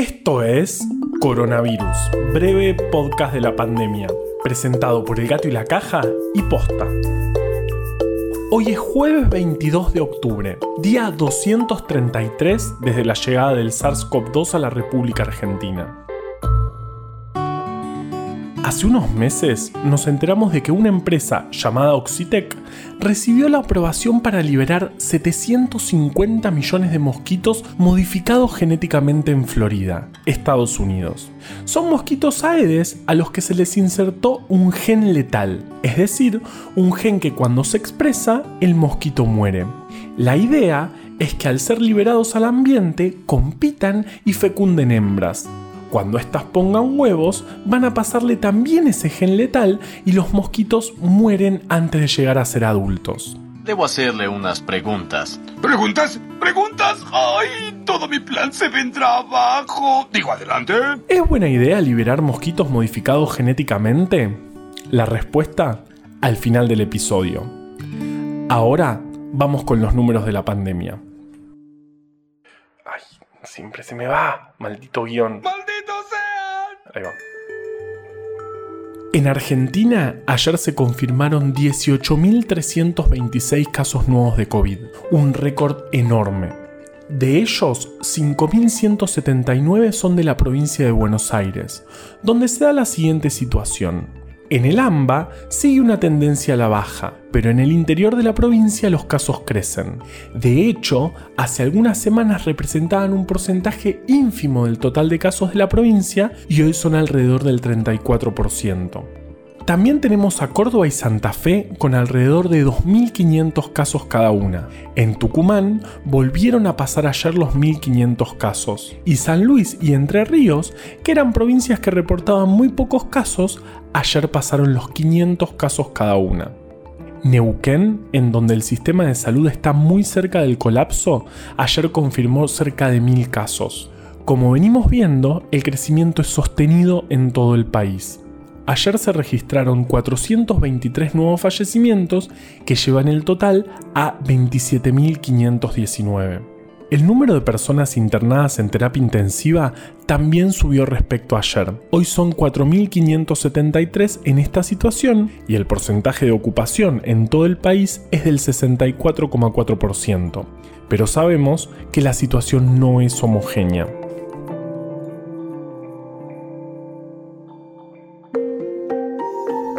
Esto es Coronavirus, breve podcast de la pandemia, presentado por El Gato y la Caja y Posta. Hoy es jueves 22 de octubre, día 233 desde la llegada del SARS-CoV-2 a la República Argentina. Hace unos meses nos enteramos de que una empresa llamada Oxitec recibió la aprobación para liberar 750 millones de mosquitos modificados genéticamente en Florida, Estados Unidos. Son mosquitos aedes a los que se les insertó un gen letal, es decir, un gen que cuando se expresa, el mosquito muere. La idea es que al ser liberados al ambiente compitan y fecunden hembras, cuando éstas pongan huevos, van a pasarle también ese gen letal y los mosquitos mueren antes de llegar a ser adultos. Debo hacerle unas preguntas. ¿Preguntas? ¿Preguntas? ¡Ay! Todo mi plan se vendrá abajo. Digo, adelante. ¿Es buena idea liberar mosquitos modificados genéticamente? La respuesta al final del episodio. Ahora vamos con los números de la pandemia. Ay, siempre se me va, maldito guion. Ahí va. En Argentina, ayer se confirmaron 18.326 casos nuevos de COVID, un récord enorme. De ellos, 5.179 son de la provincia de Buenos Aires, donde se da la siguiente situación. En el AMBA sigue una tendencia a la baja, pero en el interior de la provincia los casos crecen. De hecho, hace algunas semanas representaban un porcentaje ínfimo del total de casos de la provincia y hoy son alrededor del 34%. También tenemos a Córdoba y Santa Fe con alrededor de 2.500 casos cada una. En Tucumán volvieron a pasar ayer los 1.500 casos. Y San Luis y Entre Ríos, que eran provincias que reportaban muy pocos casos, ayer pasaron los 500 casos cada una. Neuquén, en donde el sistema de salud está muy cerca del colapso, ayer confirmó cerca de 1.000 casos. Como venimos viendo, el crecimiento es sostenido en todo el país ayer se registraron 423 nuevos fallecimientos que llevan el total a 27.519. El número de personas internadas en terapia intensiva también subió respecto a ayer. Hoy son 4.573 en esta situación y el porcentaje de ocupación en todo el país es del 64,4%. Pero sabemos que la situación no es homogénea.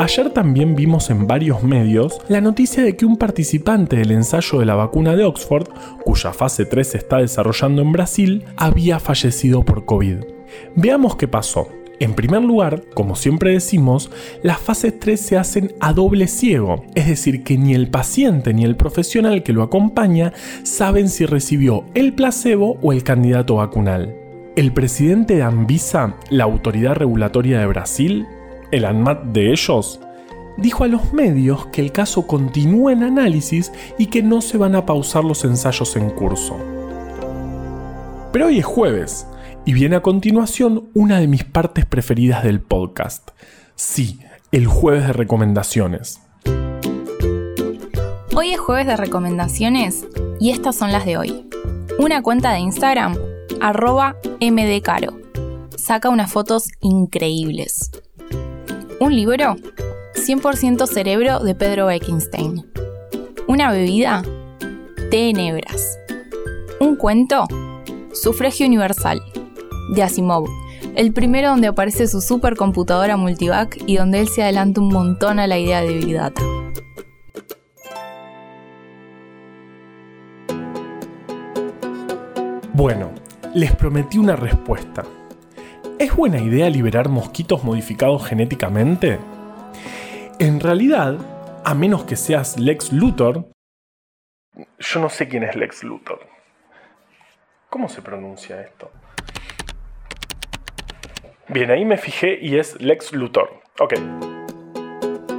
Ayer también vimos en varios medios la noticia de que un participante del ensayo de la vacuna de Oxford, cuya fase 3 se está desarrollando en Brasil, había fallecido por COVID. Veamos qué pasó. En primer lugar, como siempre decimos, las fases 3 se hacen a doble ciego, es decir, que ni el paciente ni el profesional que lo acompaña saben si recibió el placebo o el candidato vacunal. El presidente de Anvisa, la autoridad regulatoria de Brasil, el ANMAT de ellos, dijo a los medios que el caso continúa en análisis y que no se van a pausar los ensayos en curso. Pero hoy es jueves y viene a continuación una de mis partes preferidas del podcast. Sí, el jueves de recomendaciones. Hoy es jueves de recomendaciones y estas son las de hoy. Una cuenta de Instagram, arroba mdcaro. Saca unas fotos increíbles. Un libro, 100% cerebro de Pedro Bekenstein. Una bebida, Tenebras. Un cuento, Sufragio Universal, de Asimov. El primero donde aparece su supercomputadora multivac y donde él se adelanta un montón a la idea de Big Data. Bueno, les prometí una respuesta. ¿Es buena idea liberar mosquitos modificados genéticamente? En realidad, a menos que seas Lex Luthor, yo no sé quién es Lex Luthor. ¿Cómo se pronuncia esto? Bien, ahí me fijé y es Lex Luthor. Ok.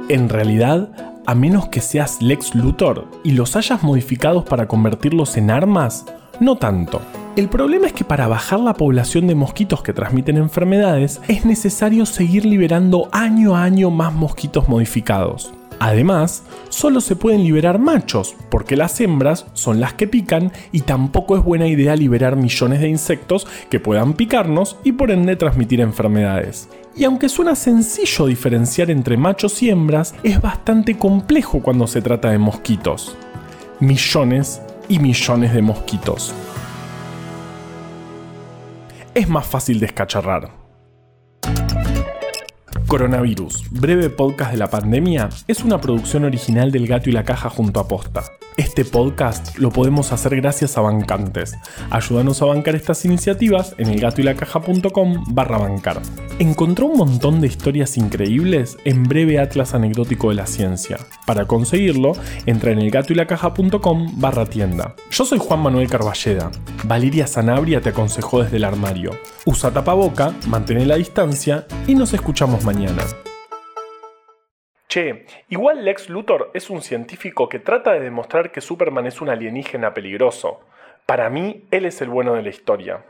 En realidad, a menos que seas Lex Luthor y los hayas modificados para convertirlos en armas, no tanto. El problema es que para bajar la población de mosquitos que transmiten enfermedades es necesario seguir liberando año a año más mosquitos modificados. Además, solo se pueden liberar machos, porque las hembras son las que pican y tampoco es buena idea liberar millones de insectos que puedan picarnos y por ende transmitir enfermedades. Y aunque suena sencillo diferenciar entre machos y hembras, es bastante complejo cuando se trata de mosquitos. Millones y millones de mosquitos. Es más fácil descacharrar. Coronavirus, breve podcast de la pandemia, es una producción original del Gato y la Caja junto a Posta. Este podcast lo podemos hacer gracias a bancantes. Ayúdanos a bancar estas iniciativas en elgatoylacaja.com barra bancar. Encontró un montón de historias increíbles en breve atlas anecdótico de la ciencia. Para conseguirlo, entra en elgatoylacaja.com barra tienda. Yo soy Juan Manuel Carballeda. Valeria Sanabria te aconsejó desde el armario. Usa tapaboca, mantén la distancia y nos escuchamos mañana. Che, igual Lex Luthor es un científico que trata de demostrar que Superman es un alienígena peligroso. Para mí, él es el bueno de la historia.